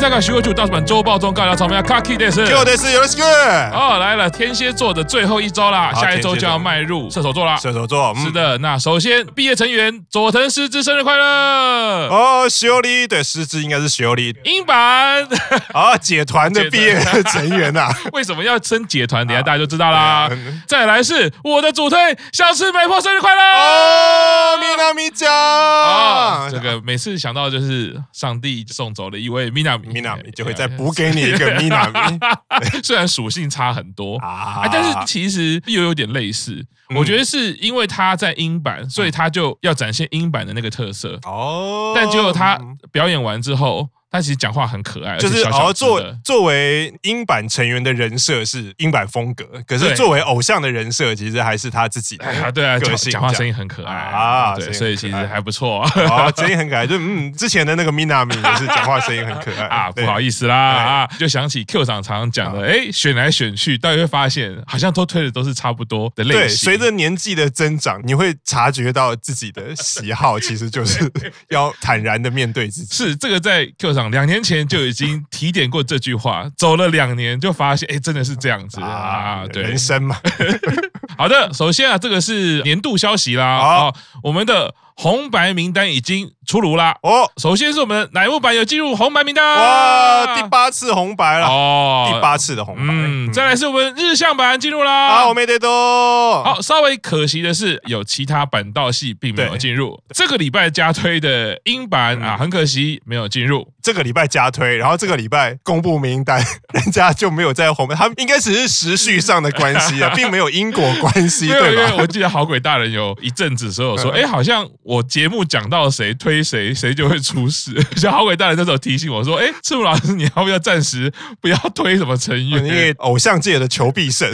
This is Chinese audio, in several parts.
东欧竞赛卡徐慧柱大叔版周报中告诉草莓卡 Key 的是，就的是有的是。哦，来了，天蝎座的最后一周啦，下一周就要迈入射手座啦。射手座，是的。那首先毕业成员佐藤诗织生日快乐哦，修理对诗织应该是修理英版啊，解团的毕业成员呐。为什么要升解团？等下大家就知道啦。再来是我的主推小池美波生日快乐哦，米娜米酱啊，这个每次想到就是上帝送走了一位米娜米，米娜米就会再补给你一个米娜米，虽然属性差很多啊，但是其实又有点类似。我觉得是因为他在英版，所以他就要展现英版的那个特色哦。但结果他表演完之后。他其实讲话很可爱，就是小小哦，作作为英版成员的人设是英版风格，可是作为偶像的人设，其实还是他自己的。啊，对啊，讲讲话声音很可爱啊，对，所以其实还不错。啊，声音很可爱，就嗯，之前的那个 Minami 也是讲话声音很可爱 啊。不好意思啦啊，就想起 Q 厂常常讲的，哎，选来选去，大家会发现好像都推的都是差不多的类型。对，随着年纪的增长，你会察觉到自己的喜好其实就是 要坦然的面对自己。是这个在 Q 长。两年前就已经提点过这句话，走了两年就发现，哎，真的是这样子啊！对，人生嘛。好的，首先啊，这个是年度消息啦啊，我们的。红白名单已经出炉啦！哦，首先是我们的乃木坂有进入红白名单，哇，第八次红白了哦，第八次的红白。嗯，再来是我们日向版进入啦，好，我没得多。好，稍微可惜的是，有其他板道系并没有进入。这个礼拜加推的英版啊，很可惜没有进入。这个礼拜加推，然后这个礼拜公布名单，人家就没有在红白，他们应该只是时序上的关系啊，并没有因果关系，对吧？我记得好鬼大人有一阵子时候说，哎，好像。我节目讲到谁推谁，谁就会出事。像好鬼大人那时候提醒我说：“哎，赤木老师，你要不要暂时不要推什么成员？因为偶像界的求必胜，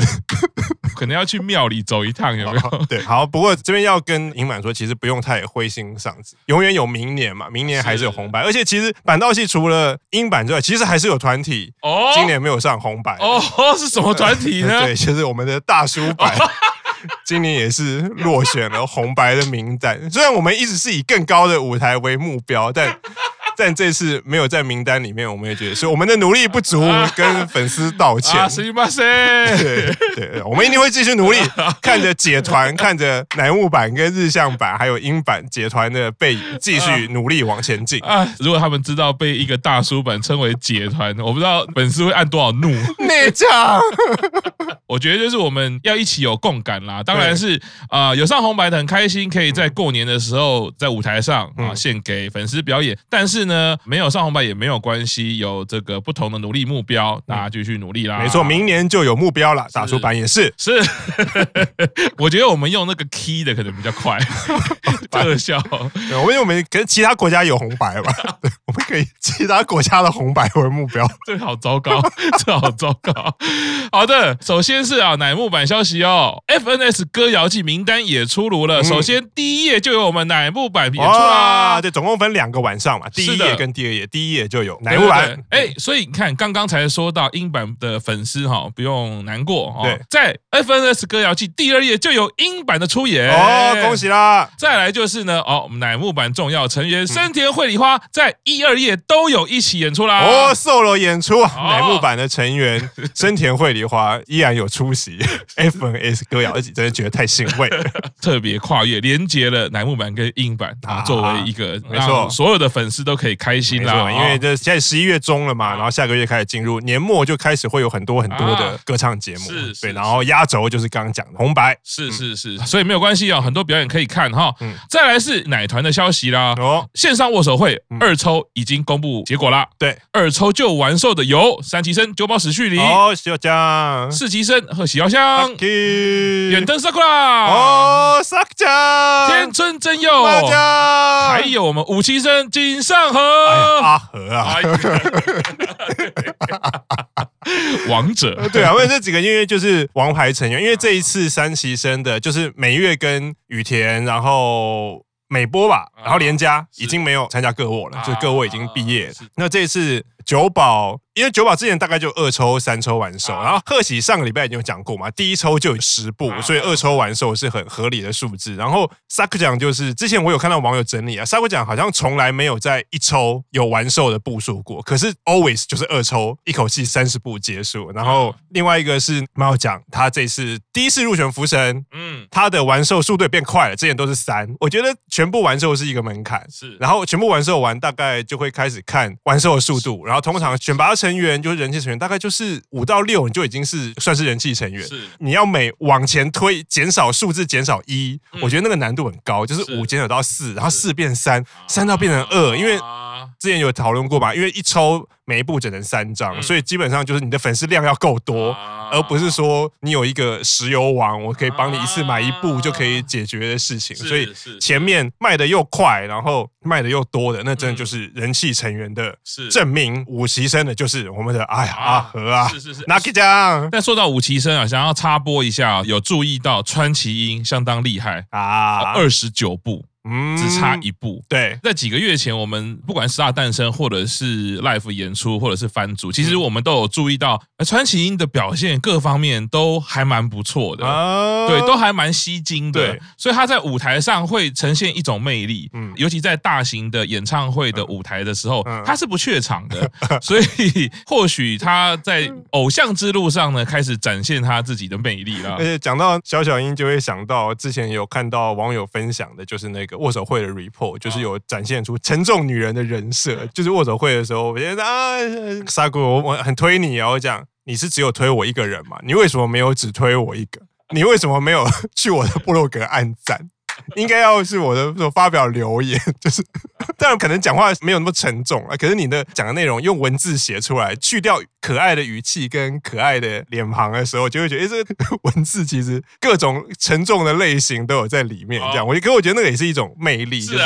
可能要去庙里走一趟，有没有？”对，好。不过这边要跟银满说，其实不用太灰心丧志，永远有明年嘛。明年还是有红白，而且其实板道系除了英版之外，其实还是有团体哦，今年没有上红白哦，是什么团体呢？对，就是我们的大叔版。今年也是落选了红白的名单，虽然我们一直是以更高的舞台为目标，但。但这次没有在名单里面，我们也觉得是我们的努力不足，跟粉丝道歉。对对，我们一定会继续努力，看着解团，看着乃木坂跟日向版还有英版解团的背影，继续努力往前进。啊，如果他们知道被一个大叔版称为解团，我不知道粉丝会按多少怒。内将，我觉得就是我们要一起有共感啦。当然是啊，有上红白的很开心，可以在过年的时候在舞台上啊献给粉丝表演，但是。呢，没有上红白也没有关系，有这个不同的努力目标，大家继续努力啦。没错，明年就有目标了。打出版也是，是。我觉得我们用那个 key 的可能比较快，特效。我们因为我们跟其他国家有红白吧，我们可以其他国家的红白为目标。这好糟糕，这好糟糕。好的，首先是啊，乃木坂消息哦，FNS 歌谣季名单也出炉了。首先第一页就有我们乃木坂演出啦，对，总共分两个晚上嘛，第一。第一页跟第二页，第一页就有乃木坂。哎，所以你看，刚刚才说到英版的粉丝哈，不用难过哈。对，在 FNS 歌谣季第二页就有英版的出演哦，恭喜啦！再来就是呢，哦，我们乃木坂重要成员森田绘里花在一二页都有一起演出啦。哦，solo 演出，乃木坂的成员 森田绘里花依然有出席 FNS 歌谣季，真的觉得太欣慰了。特别跨越连接了乃木坂跟英版啊，作为一个没错，所有的粉丝都可以。可以开心啦，因为这现在十一月中了嘛，然后下个月开始进入年末，就开始会有很多很多的歌唱节目，是，对，然后压轴就是刚刚讲的红白，是是是，所以没有关系啊，很多表演可以看哈。再来是奶团的消息啦，哦，线上握手会二抽已经公布结果啦，对，二抽就完售的有三期生九保史绪里，哦，喜友江，四期生和喜遥香，远藤纱仓，哦，纱仓，天村真佑，还有我们五七生井上。阿和啊，王者。对啊，因为这几个音乐就是王牌成员，因为这一次三期生的就是美月跟雨田，然后美波吧，然后连家已经没有参加各沃了，就是各沃已经毕业了。那这一次。九保，因为九保之前大概就二抽三抽完售，然后贺喜上个礼拜已经有讲过嘛，第一抽就有十部，所以二抽完售是很合理的数字。然后萨克奖就是之前我有看到网友整理啊，萨克奖好像从来没有在一抽有完售的部数过，可是 always 就是二抽一口气三十部结束。然后另外一个是猫奖，他这次第一次入选福神，嗯，他的完售速度也变快了，之前都是三，我觉得全部完售是一个门槛，是，然后全部完售完大概就会开始看完售的速度，然后。然后通常选拔成员就是人气成员，大概就是五到六，你就已经是算是人气成员。是，你要每往前推，减少数字，减少一，我觉得那个难度很高，就是五减少到四，然后四变三，三到变成二，因为之前有讨论过嘛，因为一抽。每一部只能三张，所以基本上就是你的粉丝量要够多，而不是说你有一个石油王，我可以帮你一次买一部就可以解决的事情。所以前面卖的又快，然后卖的又多的，那真的就是人气成员的证明。五期生的就是我们的哎呀阿和啊，是是是，拿给奖。但说到五期生啊，想要插播一下，有注意到川崎英相当厉害啊，二十九部。嗯，只差一步。对，在几个月前，我们不管是大诞生，或者是 Life 演出，或者是翻组，其实我们都有注意到，川崎英的表现各方面都还蛮不错的，啊、对，都还蛮吸睛的。对所以他在舞台上会呈现一种魅力，嗯，尤其在大型的演唱会的舞台的时候，他是不怯场的。所以或许他在偶像之路上呢，开始展现他自己的魅力了。而且讲到小小英，就会想到之前有看到网友分享的，就是那个。握手会的 report 就是有展现出沉重女人的人设，就是握手会的时候，我觉得啊，沙姑，我我很推你啊，我讲你是只有推我一个人嘛？你为什么没有只推我一个？你为什么没有 去我的部落格按赞？应该要是我的说发表留言，就是，当然可能讲话没有那么沉重啊，可是你的讲的内容用文字写出来，去掉可爱的语气跟可爱的脸庞的时候，就会觉得，哎，这个文字其实各种沉重的类型都有在里面。这样，我可我觉得那个也是一种魅力，就是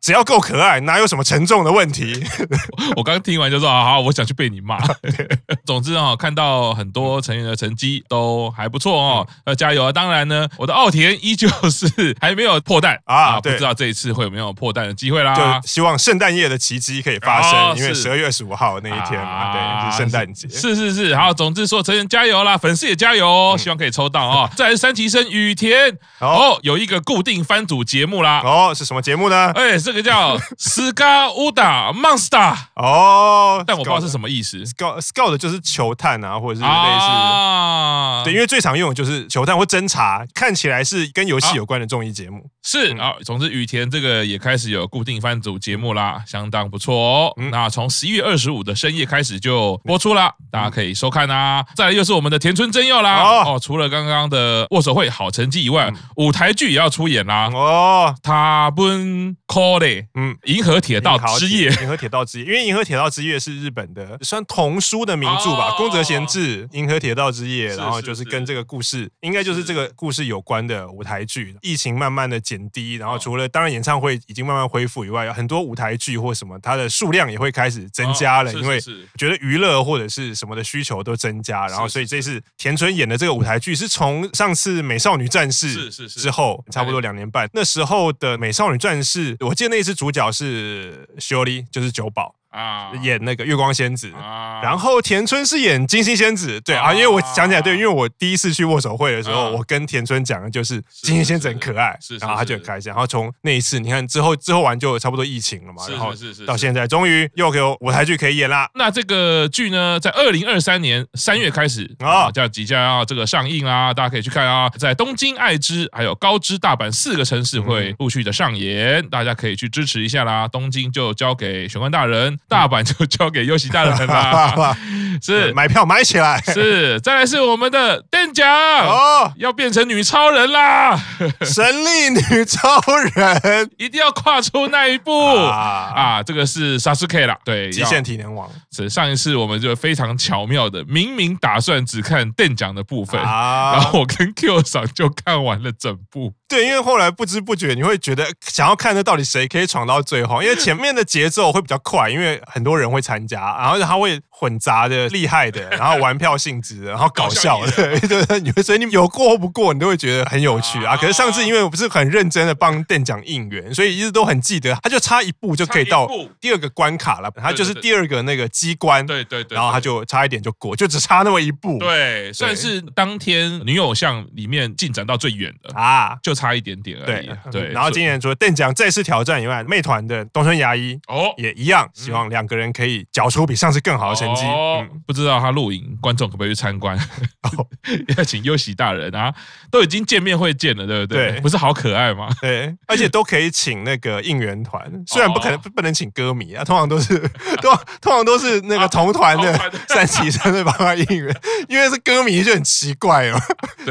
只要够可爱，哪有什么沉重的问题？我刚听完就说，啊好，我想去被你骂。总之啊，看到很多成员的成绩都还不错哦，呃，加油啊！当然呢，我的奥田依旧是还没有。破蛋啊！不知道这一次会有没有破蛋的机会啦。就希望圣诞夜的奇迹可以发生，因为十二月二十五号那一天嘛，对，是圣诞节。是是是，好，总之说成员加油啦，粉丝也加油哦，希望可以抽到哦。再来是三提生雨田哦，有一个固定番组节目啦。哦，是什么节目呢？哎，这个叫 Scout Uda Monster 哦，但我不知道是什么意思。Scout Scout 就是球探啊，或者是类似啊，对，因为最常用的就是球探或侦查，看起来是跟游戏有关的综艺节目。是啊，总之雨田这个也开始有固定番组节目啦，相当不错哦。嗯、那从十一月二十五的深夜开始就播出啦，嗯、大家可以收看啦。再来又是我们的田村真佑啦，哦，哦，除了刚刚的握手会好成绩以外，嗯、舞台剧也要出演啦。哦，他奔 call 嗯，银河铁道之夜，银河铁道之夜，因为银河铁道之夜是日本的算童书的名著吧，宫泽贤治，银河铁道之夜，然后就是。跟这个故事，应该就是这个故事有关的舞台剧。疫情慢慢的减低，然后除了当然演唱会已经慢慢恢复以外，很多舞台剧或什么，它的数量也会开始增加了，因为觉得娱乐或者是什么的需求都增加，然后所以这次田村演的这个舞台剧是从上次《美少女战士》之后差不多两年半，那时候的《美少女战士》，我记得那一次主角是修利，就是九保。啊，演那个月光仙子，啊然后田村是演金星仙子，对啊，因为我想起来，对，因为我第一次去握手会的时候，我跟田村讲的就是金星仙子很可爱，是然后他就很开心。然后从那一次，你看之后之后完就差不多疫情了嘛，然后到现在终于又有舞台剧可以演啦。那这个剧呢，在二零二三年三月开始啊，叫即将要这个上映啦，大家可以去看啊，在东京、爱知还有高知、大阪四个城市会陆续的上演，大家可以去支持一下啦。东京就交给玄关大人。大阪就交给优喜大人啦，是。买票买起来，是。再来是我们的店长。哦，要变成女超人啦，神力女超人。一定要跨出那一步。啊，啊！这个是 Sasuke 啦，对，极限体能王。是上一次我们就非常巧妙的，明明打算只看店长的部分，然后我跟 Q 赏就看完了整部。对，因为后来不知不觉你会觉得想要看这到底谁可以闯到最后，因为前面的节奏会比较快，因为很多人会参加，然后他会混杂的厉害的，然后玩票性质的，然后搞笑的，对对，你会所以你有过或不过，你都会觉得很有趣啊。可是上次因为我不是很认真的帮店长应援，所以一直都很记得，他就差一步就可以到第二个关卡了，他就是第二个那个机关，对对对，然后他就差一点就过，就只差那么一步，对，算是当天女偶像里面进展到最远的啊，就差一点点而已。对，然后今年除了邓奖再次挑战以外，妹团的东村牙医哦也一样，希望两个人可以缴出比上次更好的成绩。哦，不知道他录影，观众可不可以去参观？要请优喜大人啊，都已经见面会见了，对不对？不是好可爱吗？对，而且都可以请那个应援团，虽然不可能不能请歌迷啊，通常都是 都通常都是那个同团的三期生会帮他应援，因为是歌迷就很奇怪哦。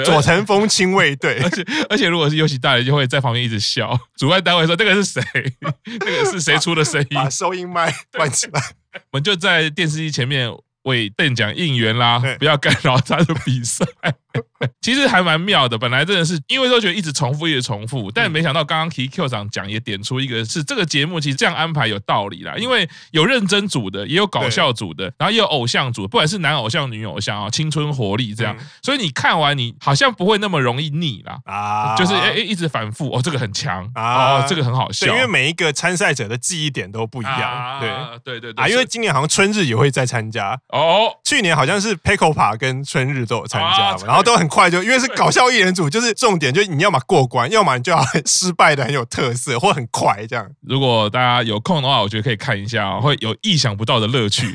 左藤风亲卫队，而且而且如果是优喜大人，就会在旁边一直笑。主办单位说：“这个是谁？那个是谁出的声音？”把收音麦关起来。我们就在电视机前面为邓奖应援啦，不要干扰他的比赛。其实还蛮妙的，本来真的是因为都觉得一直重复，一直重复，但没想到刚刚 K Q 长讲也点出一个是这个节目其实这样安排有道理啦，因为有认真组的，也有搞笑组的，然后也有偶像组，不管是男偶像、女偶像啊，青春活力这样，所以你看完你好像不会那么容易腻啦。啊，就是哎哎一直反复哦，这个很强啊，这个很好笑，因为每一个参赛者的记忆点都不一样，对。对对对啊，因为今年好像春日也会再参加。哦，去年好像是 Pekopa 跟春日都有参加嘛，然后都很。快就因为是搞笑艺人组，就是重点，就是你要么过关，要么你就要很失败的很有特色，或很快这样。如果大家有空的话，我觉得可以看一下，会有意想不到的乐趣。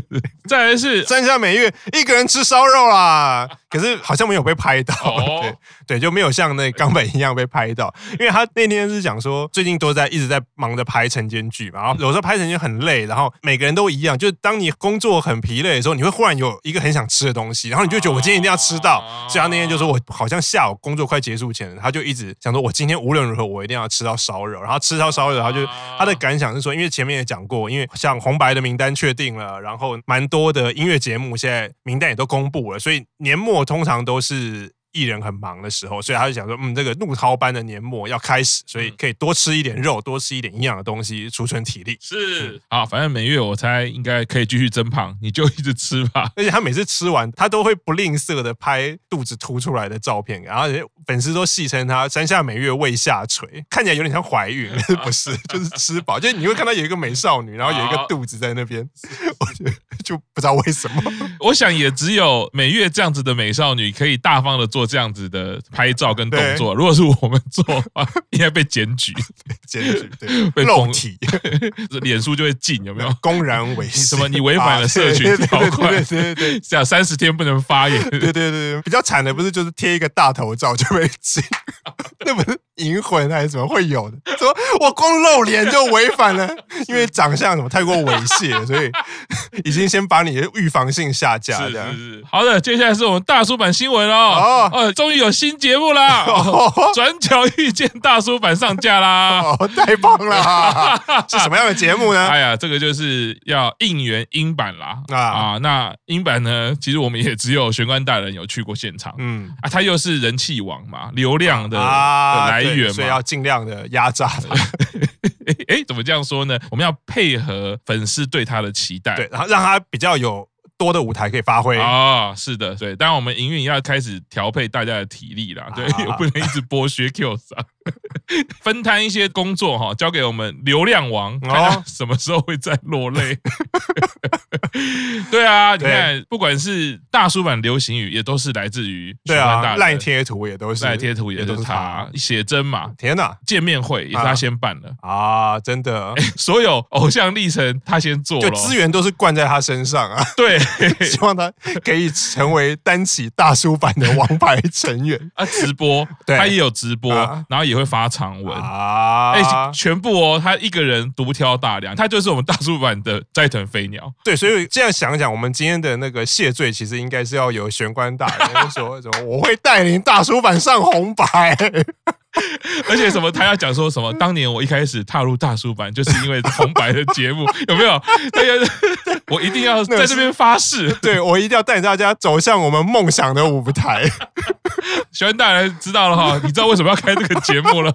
再来是山下美月一个人吃烧肉啦，可是好像没有被拍到，对对，就没有像那冈本一样被拍到，因为他那天是讲说最近都在一直在忙着拍晨间剧嘛，然后有时候拍晨间很累，然后每个人都一样，就是当你工作很疲累的时候，你会忽然有一个很想吃的东西，然后你就觉得我今天一定要吃到。所以他那天就说，我好像下午工作快结束前，他就一直想说，我今天无论如何，我一定要吃到烧肉。然后吃到烧肉，他就他的感想是说，因为前面也讲过，因为像红白的名单确定了，然后蛮多的音乐节目现在名单也都公布了，所以年末通常都是。艺人很忙的时候，所以他就想说，嗯，这个怒涛般的年末要开始，所以可以多吃一点肉，多吃一点营养的东西，储存体力。是啊，反正每月我猜应该可以继续增胖，你就一直吃吧。而且他每次吃完，他都会不吝啬的拍肚子凸出来的照片，然后粉丝都戏称他山下每月胃下垂，看起来有点像怀孕，不是，就是吃饱。就是你会看到有一个美少女，然后有一个肚子在那边，我觉得就不知道为什么。我想也只有每月这样子的美少女可以大方的做这样子的拍照跟动作，如果是我们做的话，应该被检举，检举对，被露体，脸书就会禁，有没有？公然违，什么？你违反了社群条款，对对对，这样三十天不能发言，对对对，比较惨的不是就是贴一个大头照就被禁，那不是银魂还是怎么会有的？说我光露脸就违反了，因为长相什么太过猥亵，所以 已经先把你的预防性下架。是是是，好的，接下来是我们大叔版新闻哦。哦，呃，终于有新节目啦！转角遇见大叔版上架啦！哦，太棒了！是什么样的节目呢？哎呀，这个就是要应援英版啦！啊啊，那英版呢？其实我们也只有玄关大人有去过现场。嗯啊，他又是人气王嘛，流量的来源嘛，所以要尽量的压榨他。哎，怎么这样说呢？我们要配合粉丝对他的期待，对，然后让他比较有。多的舞台可以发挥。啊，是的，对，当然我们营运要开始调配大家的体力啦，对，也不能一直剥削 Q 上。分摊一些工作哈，交给我们流量王，看他什么时候会再落泪。对啊，你看，不管是大叔版流行语，也都是来自于对啊，赖贴图也都是赖贴图，也都是他写真嘛。天哪，见面会也是他先办的啊，真的，所有偶像历程他先做，就资源都是灌在他身上啊。对，希望他可以成为单起大叔版的王牌成员啊。直播，他也有直播，然后也会发长文啊，哎，全部哦，他一个人独挑大梁，他就是我们大叔版的斋藤飞鸟。对，所以这样想想，我们今天的那个谢罪，其实应该是要有玄关大人说什么，我会带领大叔版上红白。而且什么，他要讲说什么？当年我一开始踏入大叔版，就是因为红白的节目，有没有？我一定要在这边发誓，对，我一定要带大家走向我们梦想的舞台。喜欢大人知道了哈，你知道为什么要开这个节目了？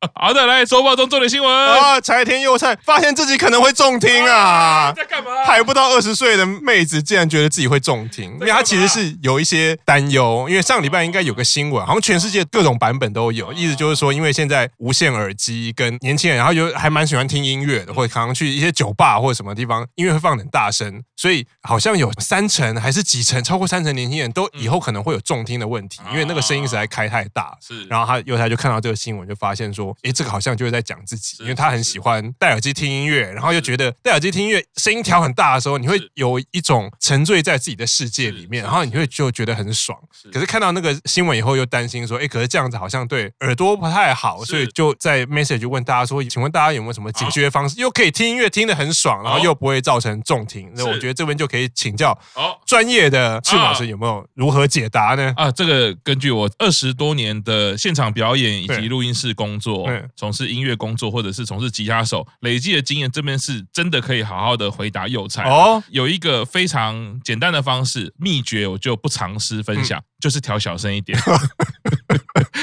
好的，来周报中重点新闻啊！柴田佑菜发现自己可能会中听啊！啊在干嘛？还不到二十岁的妹子竟然觉得自己会中听，因为她其实是有一些担忧。因为上礼拜应该有个新闻，好像全世界各种版本都有，意思就是说，因为现在无线耳机跟年轻人，然后有还蛮喜欢听音乐的，或者可能去一些酒吧或者什么地方，音乐会放很大声，所以好像有三成还是几成，超过三成年轻人都以后可能会有中听的问题，因为那个声音实在开太大。是，然后他佑菜就看到这个新闻，就发现说。诶，这个好像就是在讲自己，因为他很喜欢戴耳机听音乐，然后又觉得戴耳机听音乐声音调很大的时候，你会有一种沉醉在自己的世界里面，然后你会就觉得很爽。可是看到那个新闻以后，又担心说，诶，可是这样子好像对耳朵不太好，所以就在 message 问大家说，请问大家有没有什么解决方式，又可以听音乐听得很爽，然后又不会造成重听？那我觉得这边就可以请教专业的赤老师有没有如何解答呢？啊，这个根据我二十多年的现场表演以及录音室工作。从事音乐工作或者是从事吉他手累积的经验，这边是真的可以好好的回答幼菜。哦。有一个非常简单的方式秘诀，我就不尝试分享，嗯、就是调小声一点。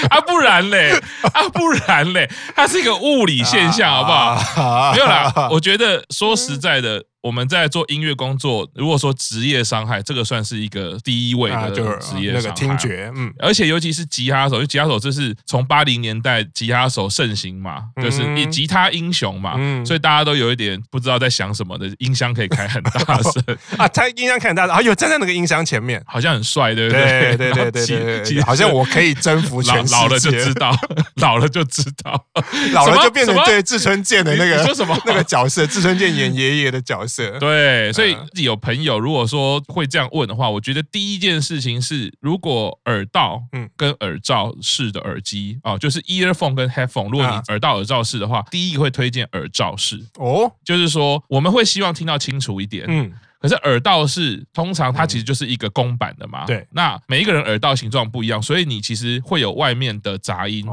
啊，不然嘞 啊，不然嘞，它是一个物理现象，好不好？没有啦，我觉得说实在的。我们在做音乐工作，如果说职业伤害，这个算是一个第一位的职业伤害。那个听觉，嗯，而且尤其是吉他手，因为吉他手这是从八零年代吉他手盛行嘛，就是以吉他英雄嘛，所以大家都有一点不知道在想什么的，音箱可以开很大声 啊，他音箱开很大声，啊，有站在那个音箱前面，好像很帅，对不对？对对对对对，好像我可以征服全世界。老了就知道，老了就知道，老了就变成对志村健的那个说什么那个角色，志村健演爷爷的角色，对。所以有朋友如果说会这样问的话，我觉得第一件事情是，如果耳道嗯。跟耳罩式的耳机啊，就是 earphone 跟 headphone，如果你耳道耳罩式的话，第一个会推荐耳罩式。哦，就是说我们会希望听到清楚一点，嗯。可是耳道是通常它其实就是一个公版的嘛，对。那每一个人耳道形状不一样，所以你其实会有外面的杂音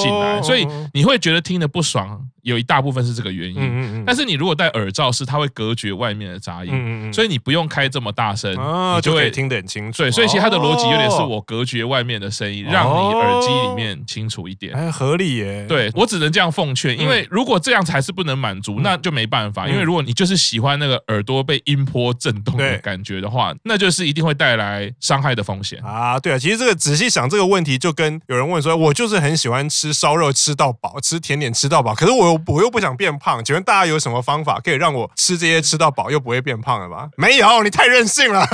进来，所以你会觉得听得不爽。有一大部分是这个原因，嗯嗯嗯，但是你如果戴耳罩是，它会隔绝外面的杂音，所以你不用开这么大声，你就会听得很清楚。对，所以其实它的逻辑有点是我隔绝外面的声音，让你耳机里面清楚一点，还合理耶。对，我只能这样奉劝，因为如果这样才是不能满足，那就没办法。因为如果你就是喜欢那个耳朵被音波震动的感觉的话，那就是一定会带来伤害的风险。啊。对啊，其实这个仔细想这个问题，就跟有人问说，我就是很喜欢吃烧肉吃到饱，吃甜点吃到饱，可是我又我又不想变。胖，请问大家有什么方法可以让我吃这些吃到饱又不会变胖了吗？没有，你太任性了。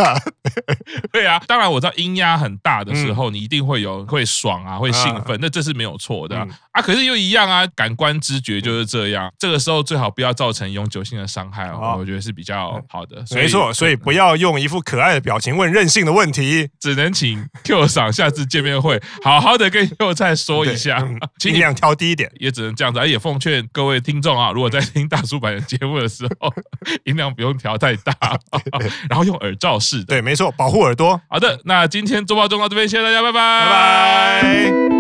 对啊，当然我知道音压很大的时候，你一定会有会爽啊，会兴奋，那这是没有错的啊。可是又一样啊，感官知觉就是这样。这个时候最好不要造成永久性的伤害哦，我觉得是比较好的。没错，所以不要用一副可爱的表情问任性的问题，只能请 Q 赏下次见面会好好的跟 Q 菜说一下，尽量调低一点，也只能这样子。而也奉劝各位听众啊。如果在听大叔版的节目的时候，音量不用调太大，然后用耳罩式的，对，没错，保护耳朵。好的，那今天周报中到这边，谢谢大家，拜拜，拜拜。